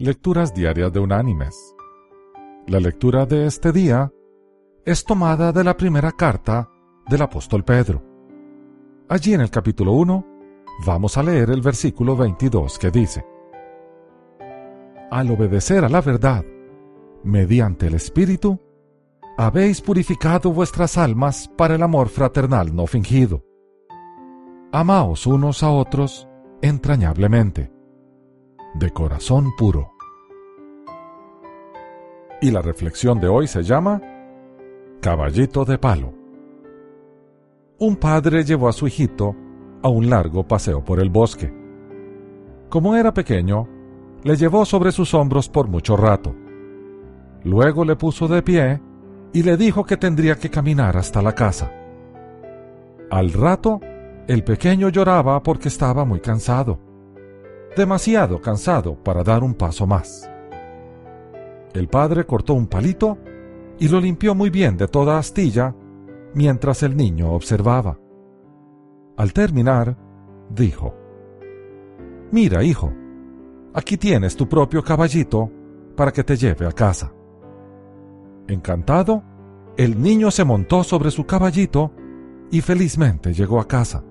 Lecturas Diarias de Unánimes. La lectura de este día es tomada de la primera carta del apóstol Pedro. Allí en el capítulo 1 vamos a leer el versículo 22 que dice, Al obedecer a la verdad, mediante el Espíritu, habéis purificado vuestras almas para el amor fraternal no fingido. Amaos unos a otros entrañablemente de corazón puro. Y la reflexión de hoy se llama Caballito de Palo. Un padre llevó a su hijito a un largo paseo por el bosque. Como era pequeño, le llevó sobre sus hombros por mucho rato. Luego le puso de pie y le dijo que tendría que caminar hasta la casa. Al rato, el pequeño lloraba porque estaba muy cansado demasiado cansado para dar un paso más. El padre cortó un palito y lo limpió muy bien de toda astilla mientras el niño observaba. Al terminar, dijo, Mira, hijo, aquí tienes tu propio caballito para que te lleve a casa. Encantado, el niño se montó sobre su caballito y felizmente llegó a casa.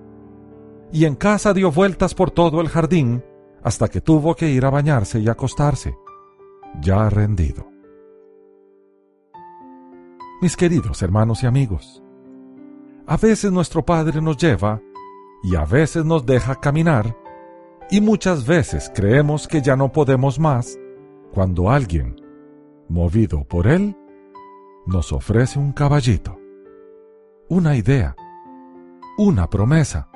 Y en casa dio vueltas por todo el jardín hasta que tuvo que ir a bañarse y acostarse, ya rendido. Mis queridos hermanos y amigos, a veces nuestro Padre nos lleva y a veces nos deja caminar y muchas veces creemos que ya no podemos más cuando alguien, movido por Él, nos ofrece un caballito, una idea, una promesa,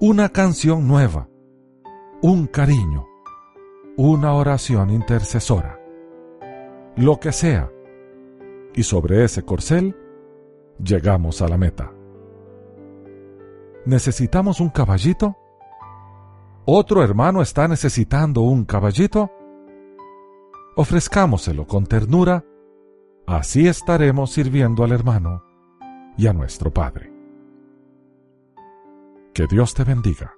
una canción nueva, un cariño, una oración intercesora, lo que sea, y sobre ese corcel llegamos a la meta. ¿Necesitamos un caballito? ¿Otro hermano está necesitando un caballito? Ofrezcámoselo con ternura, así estaremos sirviendo al hermano y a nuestro Padre. Que Dios te bendiga.